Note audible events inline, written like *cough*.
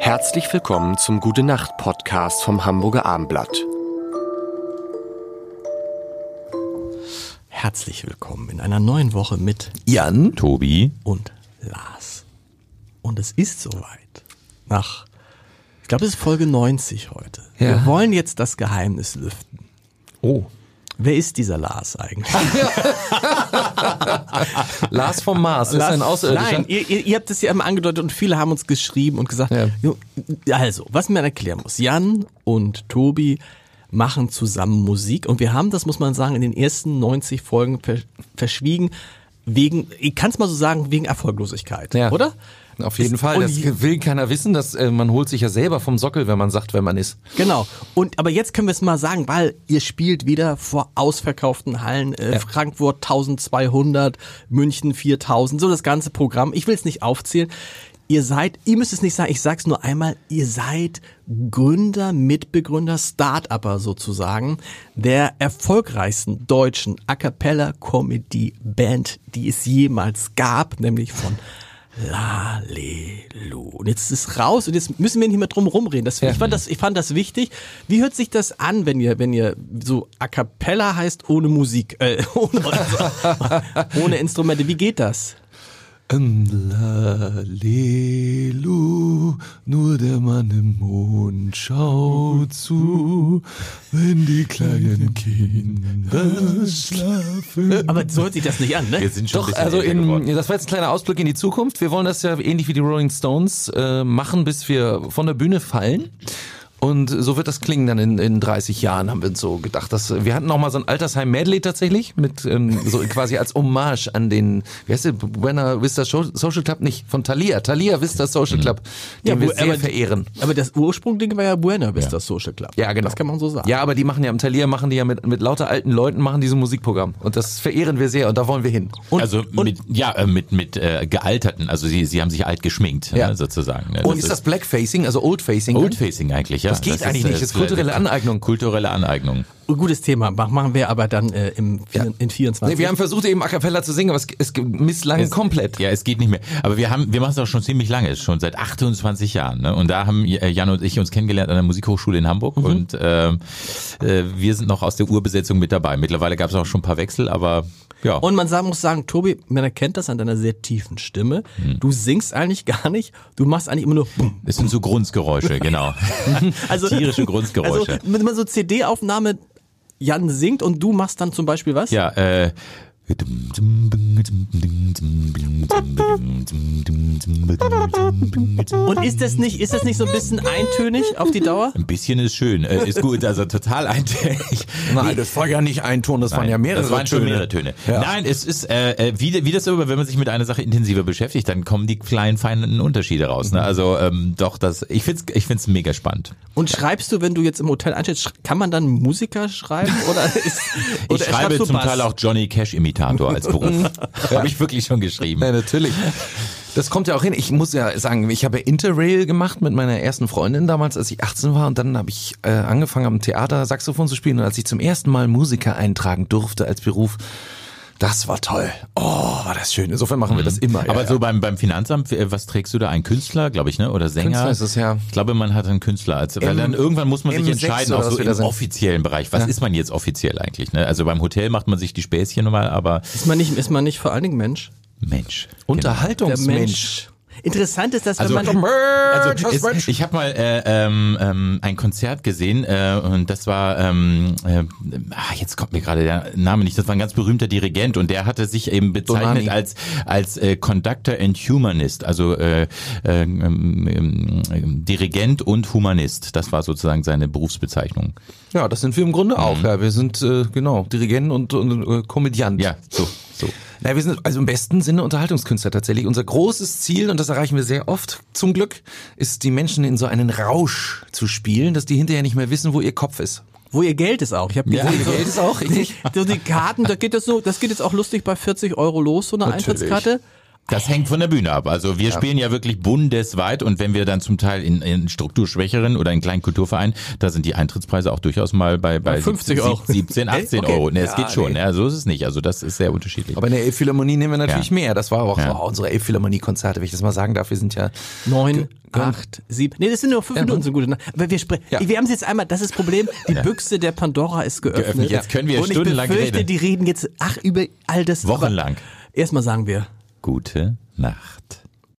Herzlich willkommen zum Gute Nacht Podcast vom Hamburger Armblatt. Herzlich willkommen in einer neuen Woche mit Jan, Tobi. und Lars. Und es ist soweit. Nach, ich glaube, es ist Folge 90 heute. Ja. Wir wollen jetzt das Geheimnis lüften. Oh. Wer ist dieser Lars eigentlich? *laughs* Lars vom Mars ist ein Außerirdischer. Nein, ihr, ihr, ihr habt es ja immer angedeutet und viele haben uns geschrieben und gesagt, Ja. Also, was man erklären muss, Jan und Tobi machen zusammen Musik und wir haben, das muss man sagen, in den ersten 90 Folgen ver verschwiegen, wegen, ich kann es mal so sagen, wegen Erfolglosigkeit, Ja. oder? Auf jeden Ist- Fall. Das will keiner wissen. Dass, äh, man holt sich ja selber vom Sockel, wenn man sagt, wer man ist. Genau. Und aber jetzt können wir es mal sagen, weil ihr spielt wieder vor ausverkauften Hallen. Äh, Ja. Frankfurt 1200, München 4000, so das ganze Programm. Ich will es nicht aufzählen. Ihr seid, ihr müsst es nicht sagen, ich sag's nur einmal, ihr seid Gründer, Mitbegründer, Start-Upper sozusagen der erfolgreichsten deutschen A Cappella Comedy Band, die es jemals gab, nämlich von Lalelu. Und jetzt ist es raus und jetzt müssen wir nicht mehr drum rumreden. Das, ich, fand das, ich fand das wichtig. Wie hört sich das an, wenn ihr, wenn ihr so A Cappella heißt ohne Musik, äh, *laughs* ohne, *laughs* ohne Instrumente? Wie geht das? Lalelu, nur der Mann im Mond schaut zu, wenn die kleinen Kinder schlafen. Aber so hört sich das nicht an, ne? Wir sind schon Doch, also in, das war jetzt ein kleiner Ausblick in die Zukunft. Wir wollen das ja ähnlich wie die Rolling Stones äh, machen, bis wir von der Bühne fallen. Und so wird das klingen dann in, in 30 Jahren, haben wir uns so gedacht. Dass, wir hatten auch mal so ein Altersheim-Medley tatsächlich, mit ähm, so *laughs* quasi als Hommage an den, wie heißt der, Buena Vista Social Club? Nicht, von Thalia, Thalia Vista Social Club, den Ja, wir sehr aber- verehren. Aber das Ursprungding war ja Buena Vista Social Club. Ja, genau. Das kann man so sagen. Ja, aber die machen ja am Thalia, machen die ja mit, mit lauter alten Leuten, machen diese Musikprogramm. Und das verehren wir sehr und da wollen wir hin. also mit, ja, äh, mit, mit äh, gealterten, also sie, sie haben sich alt geschminkt, Ja. ne, sozusagen. Ne? Und ist das Blackfacing, also Oldfacing? Oldfacing eigentlich, ja. Das geht eigentlich nicht, das ist kulturelle Aneignung. Kulturelle Aneignung. Ein Gutes Thema. Mach- Machen wir aber dann äh, im, vier- in 24. Nee, wir haben versucht eben A Cappella zu singen, aber es, es misslang komplett. Ja, es geht nicht mehr. Aber wir haben, wir machen es auch schon ziemlich lange, schon seit 28 Jahren. Ne? Und da haben äh, Jan und ich uns kennengelernt an der Musikhochschule in Hamburg Mhm. und ähm, äh, wir sind noch aus der Urbesetzung mit dabei. Mittlerweile gab es auch schon ein paar Wechsel, aber ja. Und man sagen, muss sagen, Tobi, man erkennt das an deiner sehr tiefen Stimme. Hm. Du singst eigentlich gar nicht. Du machst eigentlich immer nur Bum. es sind so Grunzgeräusche, genau. *laughs* Also, Tierische Grunzgeräusche. Also, wenn man so CD-Aufnahme Jan singt und du machst dann zum Beispiel was? Ja, äh. Und ist das nicht, ist das nicht so ein bisschen eintönig auf die Dauer? Ein bisschen ist schön, äh, ist gut, also total eintönig. Nein, das war ja nicht ein Ton, das waren ja mehrere das waren schon Töne. mehrere Töne. Ja. Nein, es ist äh, äh, wie, wie das aber, wenn man sich mit einer Sache intensiver beschäftigt, dann kommen die kleinen feinen Unterschiede raus. Ne? Also ähm, doch, das ich find's ich find's mega spannend. Und schreibst du, wenn du jetzt im Hotel einstellst, kann man dann Musiker schreiben oder *laughs* ist, Ich oder schreibe schreibst du zum Bass? Teil auch Johnny Cash Imitator als Beruf. *laughs* Habe ich wirklich schon geschrieben. Ja, natürlich. Das kommt ja auch hin. Ich muss ja sagen, ich habe Interrail gemacht mit meiner ersten Freundin damals, als ich 18 war. Und dann habe ich äh, angefangen am Theater Saxophon zu spielen. Und als ich zum ersten Mal Musiker eintragen durfte als Beruf, das war toll. Oh, war das schön. Insofern machen wir das immer. Aber ja, so beim beim Finanzamt, äh, was trägst du da? Ein Künstler, glaube ich, ne? Oder Sänger? Künstler ist es, ja. Ich glaube, man hat einen Künstler als, weil M- dann irgendwann muss man sich M6 entscheiden, auch so im sind. offiziellen Bereich. Was Ja. ist man jetzt offiziell eigentlich? Ne? Also beim Hotel macht man sich die Späßchen nochmal, aber Ist man nicht, ist man nicht vor allen Dingen Mensch? Mensch. Der Unterhaltungsmensch. Interessant ist, dass wenn Also, man also es, ich habe mal äh, ähm, ähm, ein Konzert gesehen äh, und das war ähm, äh, ah, jetzt kommt mir gerade der Name nicht. Das war ein ganz berühmter Dirigent und der hatte sich eben bezeichnet Donani. als als äh, Conductor and Humanist, also äh, äh, ähm, ähm, Dirigent und Humanist. Das war sozusagen seine Berufsbezeichnung. Ja, das sind wir im Grunde auch. Ja, wir sind äh, genau Dirigenten und, und äh, Komödiant. Ja, so so. Na, wir sind also im besten Sinne Unterhaltungskünstler tatsächlich. Unser großes Ziel, und das erreichen wir sehr oft zum Glück, ist die Menschen in so einen Rausch zu spielen, dass die hinterher nicht mehr wissen, wo ihr Kopf ist. Wo ihr Geld ist auch. Ich habe gesehen, Wo ihr Geld ist auch, richtig. so die Karten, da geht das so, das geht jetzt auch lustig bei 40 Euro los, so eine Natürlich. Eintrittskarte. Das hängt von der Bühne ab. Also wir spielen ja wirklich bundesweit und wenn wir dann zum Teil in, in strukturschwächeren oder in kleinen Kulturvereinen, da sind die Eintrittspreise auch durchaus mal bei, bei 50 Euro. 17, 18 Okay. Euro. Ne, es Ja, geht schon. nee. Ja, so ist es nicht. Also das ist sehr unterschiedlich. Aber in der Elbphilharmonie nehmen wir natürlich Ja. mehr. Das war auch Ja. so unsere Elbphilharmonie-Konzerte, wenn ich das mal sagen darf. Wir sind ja Neun, acht, sieben. Nee, das sind nur fünf Ja, Minuten so gut. Aber wir sprechen. Ja. Wir haben es jetzt einmal, das ist das Problem, die Büchse der Pandora ist geöffnet. Geöffnet. Jetzt können wir Und ich stundenlang befürchte, reden. die reden jetzt, ach, über all das. Wochenlang. Erstmal sagen wir. Gute Nacht.